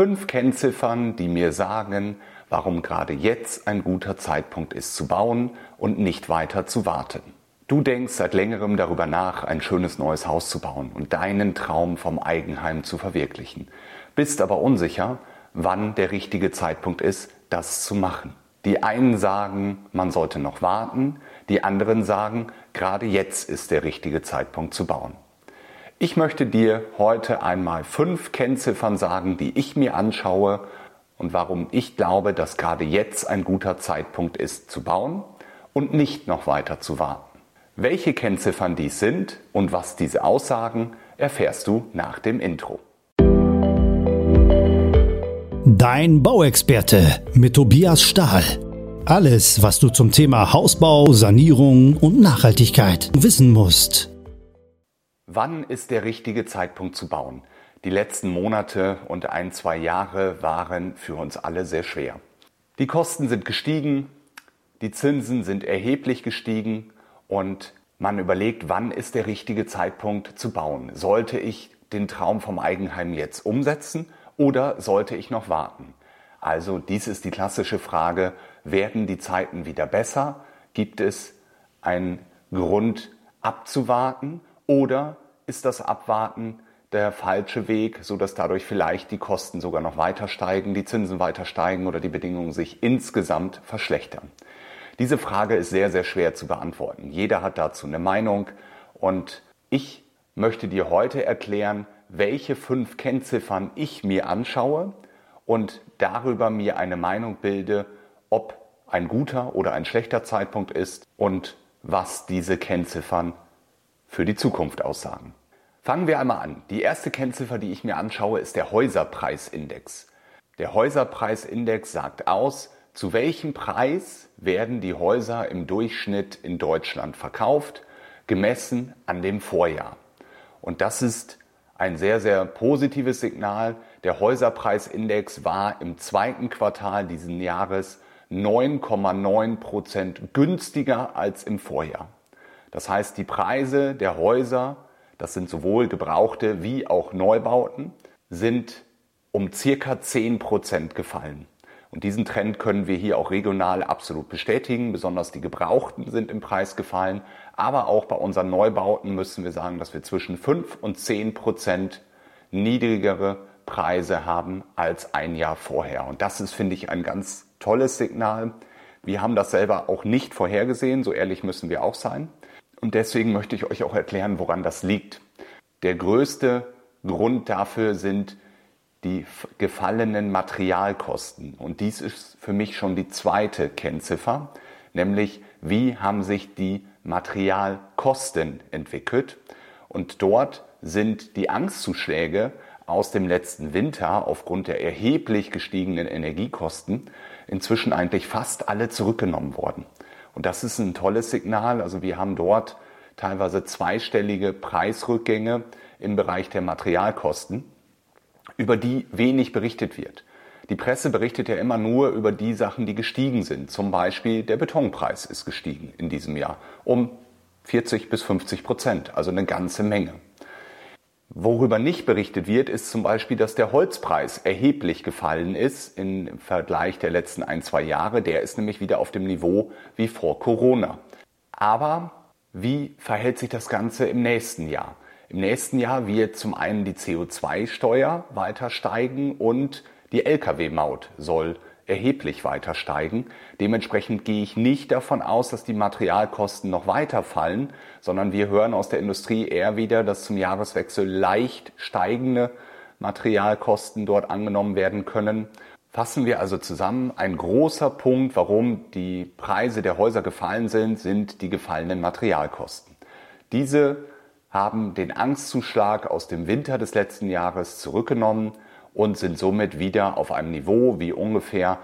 Fünf Kennziffern, die mir sagen, warum gerade jetzt ein guter Zeitpunkt ist zu bauen und nicht weiter zu warten. Du denkst seit längerem darüber nach, ein schönes neues Haus zu bauen und deinen Traum vom Eigenheim zu verwirklichen, bist aber unsicher, wann der richtige Zeitpunkt ist, das zu machen. Die einen sagen, man sollte noch warten, die anderen sagen, gerade jetzt ist der richtige Zeitpunkt zu bauen. Ich möchte dir heute einmal fünf Kennziffern sagen, die ich mir anschaue und warum ich glaube, dass gerade jetzt ein guter Zeitpunkt ist zu bauen und nicht noch weiter zu warten. Welche Kennziffern dies sind und was diese aussagen, erfährst du nach dem Intro. Dein Bauexperte mit Tobias Stahl. Alles, was du zum Thema Hausbau, Sanierung und Nachhaltigkeit wissen musst. Wann ist der richtige Zeitpunkt zu bauen? Die letzten Monate und ein, zwei Jahre waren für uns alle sehr schwer. Die Kosten sind gestiegen, die Zinsen sind erheblich gestiegen und man überlegt, wann ist der richtige Zeitpunkt zu bauen? Sollte ich den Traum vom Eigenheim jetzt umsetzen oder sollte ich noch warten? Also dies ist die klassische Frage, werden die Zeiten wieder besser? Gibt es einen Grund abzuwarten oder ist das Abwarten der falsche Weg, so dass dadurch vielleicht die Kosten sogar noch weiter steigen, die Zinsen weiter steigen oder die Bedingungen sich insgesamt verschlechtern? Diese Frage ist sehr, sehr schwer zu beantworten. Jeder hat dazu eine Meinung und ich möchte dir heute erklären, welche fünf Kennziffern ich mir anschaue und darüber mir eine Meinung bilde, ob ein guter oder ein schlechter Zeitpunkt ist und was diese Kennziffern für die Zukunft aussagen. Fangen wir einmal an. Die erste Kennziffer, die ich mir anschaue, ist der Häuserpreisindex. Der Häuserpreisindex sagt aus, zu welchem Preis werden die Häuser im Durchschnitt in Deutschland verkauft, gemessen an dem Vorjahr. Und das ist ein sehr, sehr positives Signal. Der Häuserpreisindex war im zweiten Quartal dieses Jahres 9,9 Prozent günstiger als im Vorjahr. Das heißt, die Preise der Häuser, das sind sowohl gebrauchte wie auch Neubauten, sind um circa 10 Prozent gefallen. Und diesen Trend können wir hier auch regional absolut bestätigen. Besonders die Gebrauchten sind im Preis gefallen. Aber auch bei unseren Neubauten müssen wir sagen, dass wir zwischen 5 und 10 Prozent niedrigere Preise haben als ein Jahr vorher. Und das ist, finde ich, ein ganz tolles Signal. Wir haben das selber auch nicht vorhergesehen, so ehrlich müssen wir auch sein. Und deswegen möchte ich euch auch erklären, woran das liegt. Der größte Grund dafür sind die gefallenen Materialkosten. Und dies ist für mich schon die zweite Kennziffer, nämlich wie haben sich die Materialkosten entwickelt. Und dort sind die Angstzuschläge aus dem letzten Winter aufgrund der erheblich gestiegenen Energiekosten inzwischen eigentlich fast alle zurückgenommen worden. Und das ist ein tolles Signal. Also wir haben dort teilweise zweistellige Preisrückgänge im Bereich der Materialkosten über die wenig berichtet wird. Die Presse berichtet ja immer nur über die Sachen, die gestiegen sind. Zum Beispiel der Betonpreis ist gestiegen in diesem Jahr um 40 bis 50 Prozent, also eine ganze Menge. Worüber nicht berichtet wird, ist zum Beispiel, dass der Holzpreis erheblich gefallen ist im Vergleich der letzten ein, zwei Jahre. Der ist nämlich wieder auf dem Niveau wie vor Corona. Aber wie verhält sich das Ganze im nächsten Jahr? Im nächsten Jahr wird zum einen die CO2-Steuer weiter steigen und die Lkw-Maut soll erheblich weiter steigen. Dementsprechend gehe ich nicht davon aus, dass die Materialkosten noch weiter fallen, sondern wir hören aus der Industrie eher wieder, dass zum Jahreswechsel leicht steigende Materialkosten dort angenommen werden können. Fassen wir also zusammen, ein großer Punkt, warum die Preise der Häuser gefallen sind, sind die gefallenen Materialkosten. Diese haben den Angstzuschlag aus dem Winter des letzten Jahres zurückgenommen und sind somit wieder auf einem Niveau wie ungefähr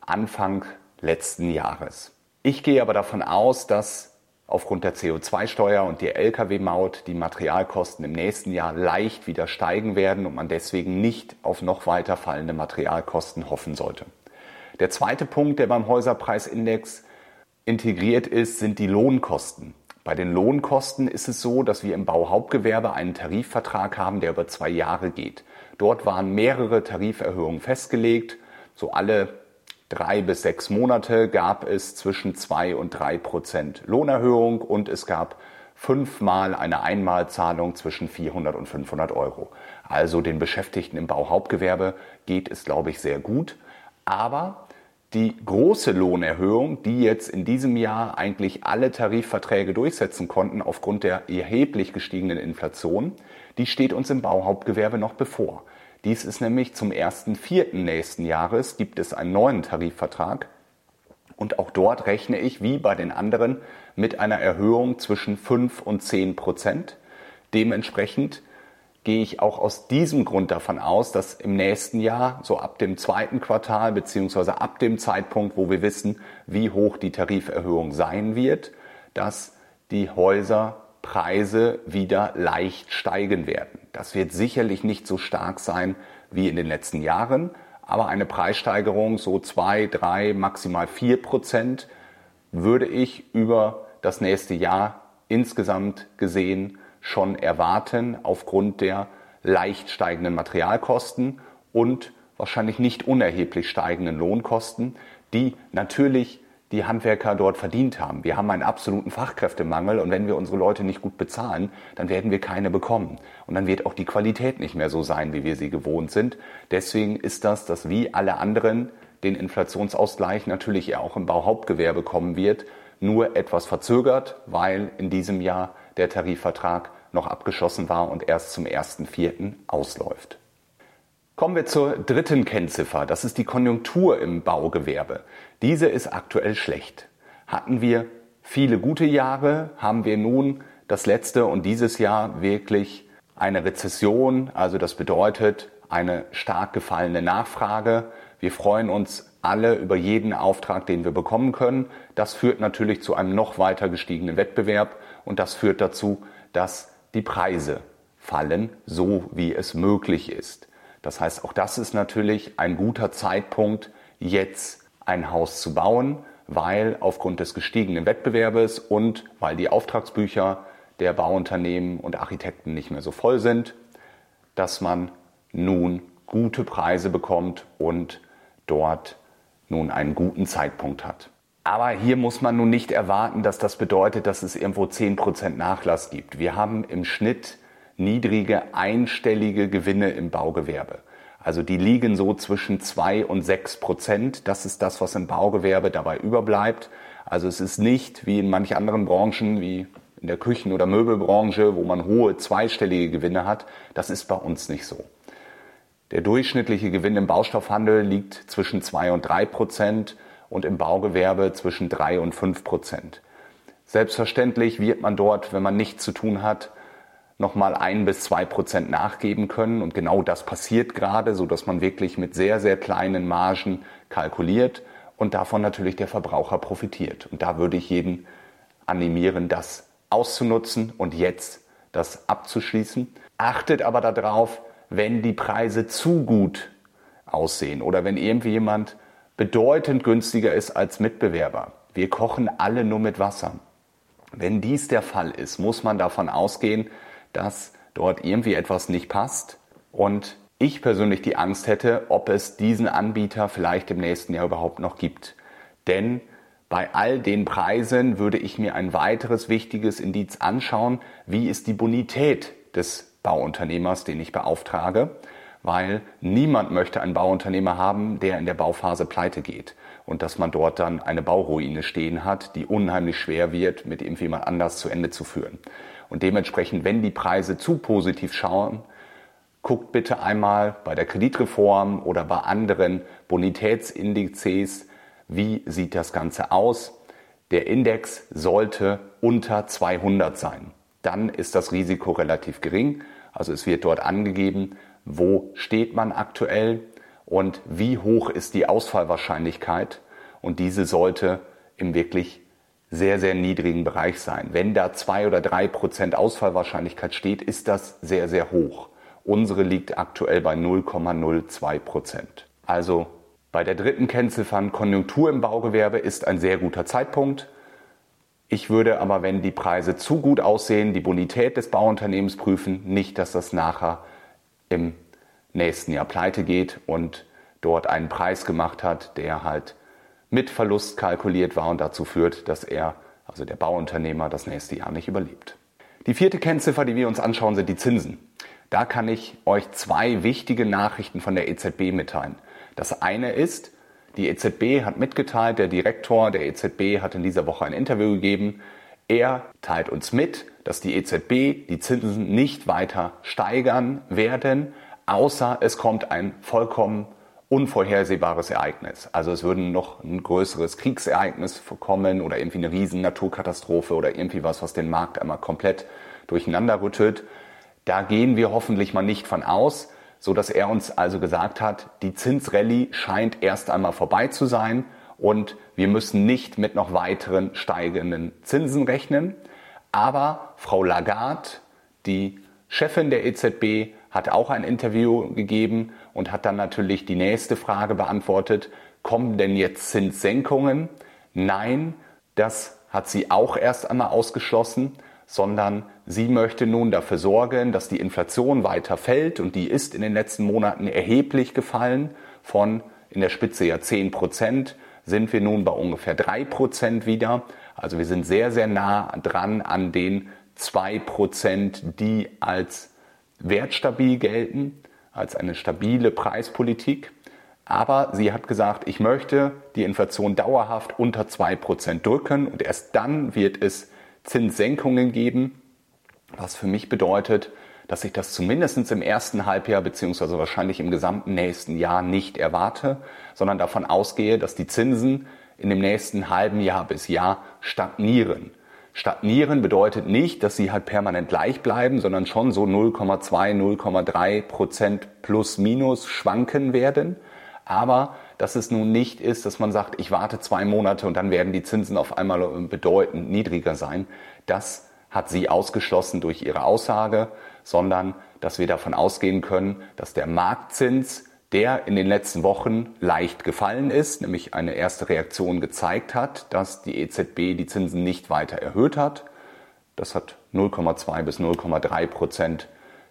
Anfang letzten Jahres. Ich gehe aber davon aus, dass aufgrund der CO2-Steuer und der Lkw-Maut die Materialkosten im nächsten Jahr leicht wieder steigen werden und man deswegen nicht auf noch weiter fallende Materialkosten hoffen sollte. Der zweite Punkt, der beim Häuserpreisindex integriert ist, sind die Lohnkosten. Bei den Lohnkosten ist es so, dass wir im Bauhauptgewerbe einen Tarifvertrag haben, der über zwei Jahre geht. Dort waren mehrere Tariferhöhungen festgelegt. So alle drei bis sechs Monate gab es zwischen zwei und drei Prozent Lohnerhöhung und es gab fünfmal eine Einmalzahlung zwischen 400 und 500 Euro. Also den Beschäftigten im Bauhauptgewerbe geht es, glaube ich, sehr gut. Aber die große Lohnerhöhung, die jetzt in diesem Jahr eigentlich alle Tarifverträge durchsetzen konnten aufgrund der erheblich gestiegenen Inflation, die steht uns im Bauhauptgewerbe noch bevor. Dies ist nämlich zum 1.4. nächsten Jahres gibt es einen neuen Tarifvertrag und auch dort rechne ich wie bei den anderen mit einer Erhöhung zwischen 5 und 10 Prozent. Dementsprechend gehe ich auch aus diesem Grund davon aus, dass im nächsten Jahr, so ab dem zweiten Quartal beziehungsweise ab dem Zeitpunkt, wo wir wissen, wie hoch die Tariferhöhung sein wird, dass die Häuserpreise wieder leicht steigen werden. Das wird sicherlich nicht so stark sein wie in den letzten Jahren, aber eine Preissteigerung so zwei, drei, maximal vier Prozent würde ich über das nächste Jahr insgesamt gesehen schon erwarten aufgrund der leicht steigenden Materialkosten und wahrscheinlich nicht unerheblich steigenden Lohnkosten, die natürlich die Handwerker dort verdient haben. Wir haben einen absoluten Fachkräftemangel und wenn wir unsere Leute nicht gut bezahlen, dann werden wir keine bekommen. Und dann wird auch die Qualität nicht mehr so sein, wie wir sie gewohnt sind. Deswegen ist das, dass wie alle anderen den Inflationsausgleich natürlich auch im Bauhauptgewerbe kommen wird, nur etwas verzögert, weil in diesem Jahr der Tarifvertrag noch abgeschlossen war und erst zum 1.4. ausläuft. Kommen wir zur dritten Kennziffer. Das ist die Konjunktur im Baugewerbe. Diese ist aktuell schlecht. Hatten wir viele gute Jahre, haben wir nun das letzte und dieses Jahr wirklich eine Rezession. Also das bedeutet eine stark gefallene Nachfrage. Wir freuen uns alle über jeden Auftrag, den wir bekommen können. Das führt natürlich zu einem noch weiter gestiegenen Wettbewerb und das führt dazu, dass die Preise fallen, so wie es möglich ist. Das heißt, auch das ist natürlich ein guter Zeitpunkt, jetzt ein Haus zu bauen, weil aufgrund des gestiegenen Wettbewerbes und weil die Auftragsbücher der Bauunternehmen und Architekten nicht mehr so voll sind, dass man nun gute Preise bekommt und dort nun einen guten Zeitpunkt hat. Aber hier muss man nun nicht erwarten, dass das bedeutet, dass es irgendwo 10% Nachlass gibt. Wir haben im Schnitt niedrige einstellige Gewinne im Baugewerbe. Also die liegen so zwischen 2 und 6 Prozent. Das ist das, was im Baugewerbe dabei überbleibt. Also es ist nicht wie in manch anderen Branchen, wie in der Küchen- oder Möbelbranche, wo man hohe zweistellige Gewinne hat. Das ist bei uns nicht so. Der durchschnittliche Gewinn im Baustoffhandel liegt zwischen 2 und 3 Prozent und im Baugewerbe zwischen 3 und 5 Prozent. Selbstverständlich wird man dort, wenn man nichts zu tun hat, nochmal ein bis zwei Prozent nachgeben können. Und genau das passiert gerade, so dass man wirklich mit sehr, sehr kleinen Margen kalkuliert und davon natürlich der Verbraucher profitiert. Und da würde ich jeden animieren, das auszunutzen und jetzt das abzuschließen. Achtet aber darauf, wenn die Preise zu gut aussehen oder wenn irgendwie jemand bedeutend günstiger ist als Mitbewerber. Wir kochen alle nur mit Wasser. Wenn dies der Fall ist, muss man davon ausgehen, dass dort irgendwie etwas nicht passt und ich persönlich die Angst hätte, ob es diesen Anbieter vielleicht im nächsten Jahr überhaupt noch gibt. Denn bei all den Preisen würde ich mir ein weiteres wichtiges Indiz anschauen, wie ist die Bonität des Bauunternehmers, den ich beauftrage, weil niemand möchte einen Bauunternehmer haben, der in der Bauphase pleite geht und dass man dort dann eine Bauruine stehen hat, die unheimlich schwer wird, mit irgendjemand anders zu Ende zu führen. Und dementsprechend, wenn die Preise zu positiv schauen, guckt bitte einmal bei der Kreditreform oder bei anderen Bonitätsindizes, wie sieht das Ganze aus. Der Index sollte unter 200 sein. Dann ist das Risiko relativ gering also es wird dort angegeben, wo steht man aktuell und wie hoch ist die Ausfallwahrscheinlichkeit. Und diese sollte im wirklich sehr, sehr niedrigen Bereich sein. Wenn da zwei oder drei Prozent Ausfallwahrscheinlichkeit steht, ist das sehr, sehr hoch. Unsere liegt aktuell bei 0,02 Prozent. Also bei der dritten Kennziffern Konjunktur im Baugewerbe ist ein sehr guter Zeitpunkt. Ich würde aber, wenn die Preise zu gut aussehen, die Bonität des Bauunternehmens prüfen, nicht, dass das nachher im nächsten Jahr pleite geht und dort einen Preis gemacht hat, der halt mit Verlust kalkuliert war und dazu führt, dass er, also der Bauunternehmer, das nächste Jahr nicht überlebt. Die vierte Kennziffer, die wir uns anschauen, sind die Zinsen. Da kann ich euch zwei wichtige Nachrichten von der EZB mitteilen. Das eine ist, die EZB hat mitgeteilt, der Direktor der EZB hat in dieser Woche ein Interview gegeben. Er teilt uns mit, dass die EZB die Zinsen nicht weiter steigern werden, außer es kommt ein vollkommen unvorhersehbares Ereignis. Also es würde noch ein größeres Kriegsereignis kommen oder irgendwie eine riesen Naturkatastrophe oder irgendwie was, was den Markt einmal komplett durcheinander rüttelt. Da gehen wir hoffentlich mal nicht von aus, so dass er uns also gesagt hat, die Zinsrallye scheint erst einmal vorbei zu sein und wir müssen nicht mit noch weiteren steigenden Zinsen rechnen. Aber Frau Lagarde, die Chefin der EZB, hat auch ein Interview gegeben und hat dann natürlich die nächste Frage beantwortet, kommen denn jetzt Zinssenkungen? Nein, das hat sie auch erst einmal ausgeschlossen, sondern sie möchte nun dafür sorgen, dass die Inflation weiter fällt und die ist in den letzten Monaten erheblich gefallen. Von in der Spitze ja 10 Prozent sind wir nun bei ungefähr 3 Prozent wieder. Also wir sind sehr, sehr nah dran an den 2 Prozent, die als wertstabil gelten, als eine stabile Preispolitik. Aber sie hat gesagt, ich möchte die Inflation dauerhaft unter 2% drücken und erst dann wird es Zinssenkungen geben, was für mich bedeutet, dass ich das zumindest im ersten Halbjahr beziehungsweise wahrscheinlich im gesamten nächsten Jahr nicht erwarte, sondern davon ausgehe, dass die Zinsen in dem nächsten halben Jahr bis Jahr stagnieren. Stagnieren bedeutet nicht, dass sie halt permanent gleich bleiben, sondern schon so 0,2, 0,3 Prozent plus minus schwanken werden. Aber dass es nun nicht ist, dass man sagt, ich warte zwei Monate und dann werden die Zinsen auf einmal bedeutend niedriger sein. Das hat sie ausgeschlossen durch ihre Aussage, sondern dass wir davon ausgehen können, dass der Marktzins der in den letzten Wochen leicht gefallen ist, nämlich eine erste Reaktion gezeigt hat, dass die EZB die Zinsen nicht weiter erhöht hat. Das hat 0,2 bis 0,3 Prozent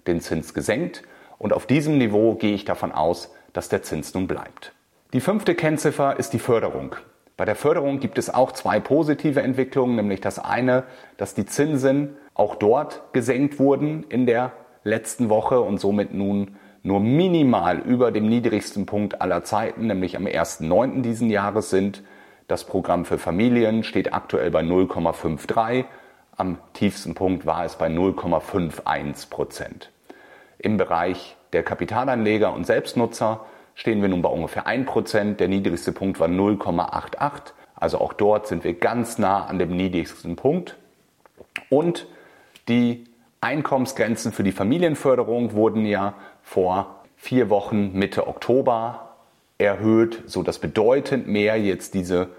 den Zins gesenkt. Und auf diesem Niveau gehe ich davon aus, dass der Zins nun bleibt. Die fünfte Kennziffer ist die Förderung. Bei der Förderung gibt es auch zwei positive Entwicklungen, nämlich das eine, dass die Zinsen auch dort gesenkt wurden in der letzten Woche und somit nun nur minimal über dem niedrigsten Punkt aller Zeiten, nämlich am 1.9. diesen Jahres sind. Das Programm für Familien steht aktuell bei 0,53. Am tiefsten Punkt war es bei 0,51 Prozent. Im Bereich der Kapitalanleger und Selbstnutzer stehen wir nun bei ungefähr 1 Prozent. Der niedrigste Punkt war 0,88. Also auch dort sind wir ganz nah an dem niedrigsten Punkt. Und die Einkommensgrenzen für die Familienförderung wurden ja vor vier Wochen Mitte Oktober erhöht, so dass bedeutend mehr jetzt diese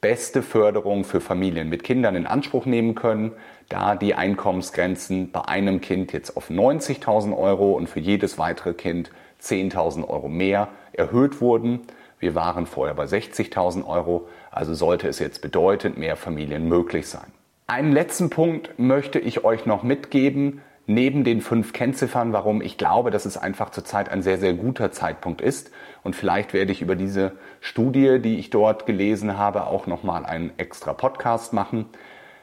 beste Förderung für Familien mit Kindern in Anspruch nehmen können, da die Einkommensgrenzen bei einem Kind jetzt auf 90.000 Euro und für jedes weitere Kind 10.000 Euro mehr erhöht wurden. Wir waren vorher bei 60.000 Euro, also sollte es jetzt bedeutend mehr Familien möglich sein. Einen letzten Punkt möchte ich euch noch mitgeben, neben den fünf Kennziffern, warum ich glaube, dass es einfach zurzeit ein sehr, sehr guter Zeitpunkt ist. Und vielleicht werde ich über diese Studie, die ich dort gelesen habe, auch nochmal einen extra Podcast machen.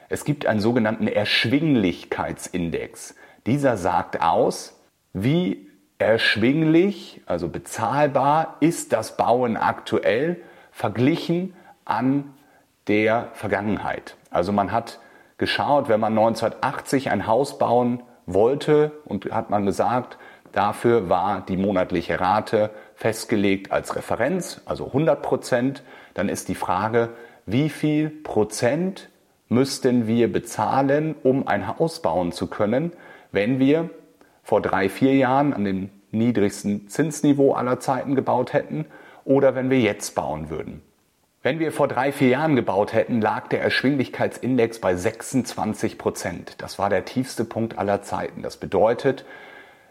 Es gibt einen sogenannten Erschwinglichkeitsindex. Dieser sagt aus, wie erschwinglich, also bezahlbar ist das Bauen aktuell verglichen an der Vergangenheit. Also man hat geschaut, wenn man 1980 ein Haus bauen wollte und hat man gesagt, dafür war die monatliche Rate festgelegt als Referenz, also 100 Prozent. Dann ist die Frage, wie viel Prozent müssten wir bezahlen, um ein Haus bauen zu können, wenn wir vor drei, vier Jahren an dem niedrigsten Zinsniveau aller Zeiten gebaut hätten oder wenn wir jetzt bauen würden. Wenn wir vor drei, vier Jahren gebaut hätten, lag der Erschwinglichkeitsindex bei 26 Prozent. Das war der tiefste Punkt aller Zeiten. Das bedeutet,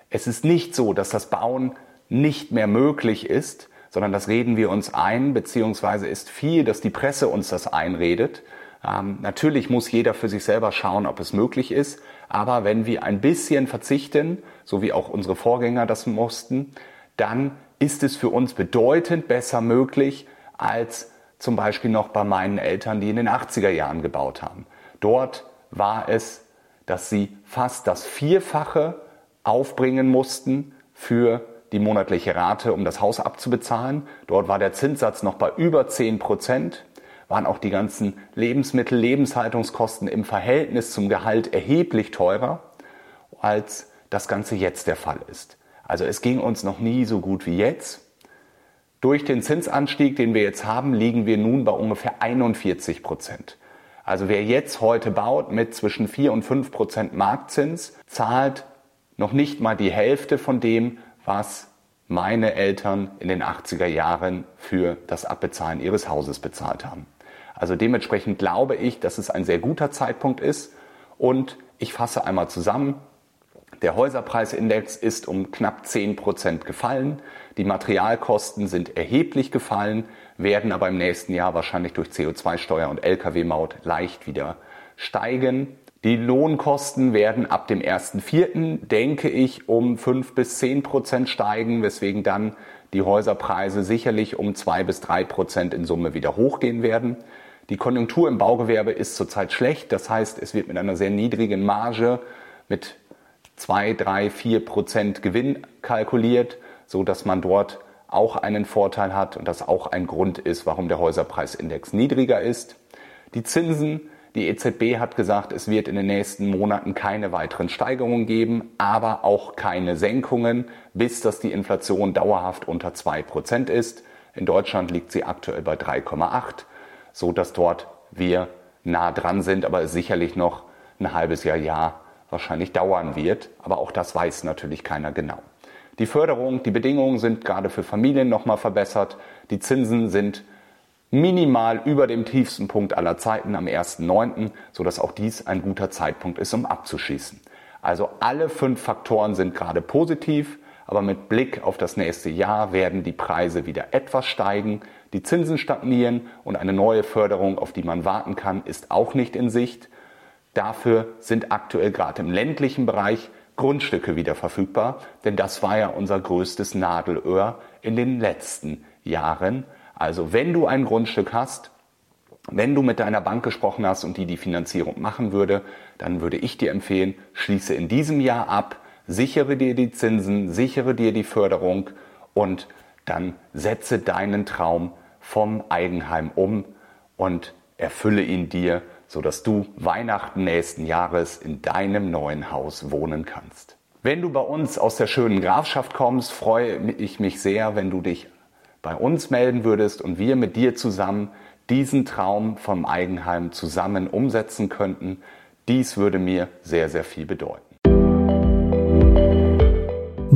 es ist nicht so, dass das Bauen nicht mehr möglich ist, sondern das reden wir uns ein, beziehungsweise ist viel, dass die Presse uns das einredet. Ähm, natürlich muss jeder für sich selber schauen, ob es möglich ist, aber wenn wir ein bisschen verzichten, so wie auch unsere Vorgänger das mussten, dann ist es für uns bedeutend besser möglich als zum Beispiel noch bei meinen Eltern, die in den 80er Jahren gebaut haben. Dort war es, dass sie fast das Vierfache aufbringen mussten für die monatliche Rate, um das Haus abzubezahlen. Dort war der Zinssatz noch bei über 10 Prozent, waren auch die ganzen Lebensmittel, Lebenshaltungskosten im Verhältnis zum Gehalt erheblich teurer, als das Ganze jetzt der Fall ist. Also es ging uns noch nie so gut wie jetzt. Durch den Zinsanstieg, den wir jetzt haben, liegen wir nun bei ungefähr 41 Prozent. Also wer jetzt heute baut mit zwischen 4 und 5 Prozent Marktzins, zahlt noch nicht mal die Hälfte von dem, was meine Eltern in den 80er Jahren für das Abbezahlen ihres Hauses bezahlt haben. Also dementsprechend glaube ich, dass es ein sehr guter Zeitpunkt ist und ich fasse einmal zusammen. Der Häuserpreisindex ist um knapp 10 Prozent gefallen. Die Materialkosten sind erheblich gefallen, werden aber im nächsten Jahr wahrscheinlich durch CO2-Steuer und Lkw-Maut leicht wieder steigen. Die Lohnkosten werden ab dem 1.4., denke ich, um 5 bis 10 Prozent steigen, weswegen dann die Häuserpreise sicherlich um 2 bis 3 Prozent in Summe wieder hochgehen werden. Die Konjunktur im Baugewerbe ist zurzeit schlecht, das heißt, es wird mit einer sehr niedrigen Marge mit 2, 3, 4 Prozent Gewinn kalkuliert, so dass man dort auch einen Vorteil hat und das auch ein Grund ist, warum der Häuserpreisindex niedriger ist. Die Zinsen, die EZB hat gesagt, es wird in den nächsten Monaten keine weiteren Steigerungen geben, aber auch keine Senkungen, bis dass die Inflation dauerhaft unter 2% ist. In Deutschland liegt sie aktuell bei 3,8, so dass dort wir nah dran sind, aber es sicherlich noch ein halbes Jahr, Jahr wahrscheinlich dauern wird. Aber auch das weiß natürlich keiner genau. Die Förderung, die Bedingungen sind gerade für Familien nochmal verbessert. Die Zinsen sind minimal über dem tiefsten Punkt aller Zeiten am 1.9., sodass auch dies ein guter Zeitpunkt ist, um abzuschließen. Also alle fünf Faktoren sind gerade positiv, aber mit Blick auf das nächste Jahr werden die Preise wieder etwas steigen, die Zinsen stagnieren und eine neue Förderung, auf die man warten kann, ist auch nicht in Sicht. Dafür sind aktuell gerade im ländlichen Bereich Grundstücke wieder verfügbar, denn das war ja unser größtes Nadelöhr in den letzten Jahren. Also wenn du ein Grundstück hast, wenn du mit deiner Bank gesprochen hast und die die Finanzierung machen würde, dann würde ich dir empfehlen, schließe in diesem Jahr ab, sichere dir die Zinsen, sichere dir die Förderung und dann setze deinen Traum vom Eigenheim um und erfülle ihn dir sodass du Weihnachten nächsten Jahres in deinem neuen Haus wohnen kannst. Wenn du bei uns aus der schönen Grafschaft kommst, freue ich mich sehr, wenn du dich bei uns melden würdest und wir mit dir zusammen diesen Traum vom Eigenheim zusammen umsetzen könnten. Dies würde mir sehr, sehr viel bedeuten.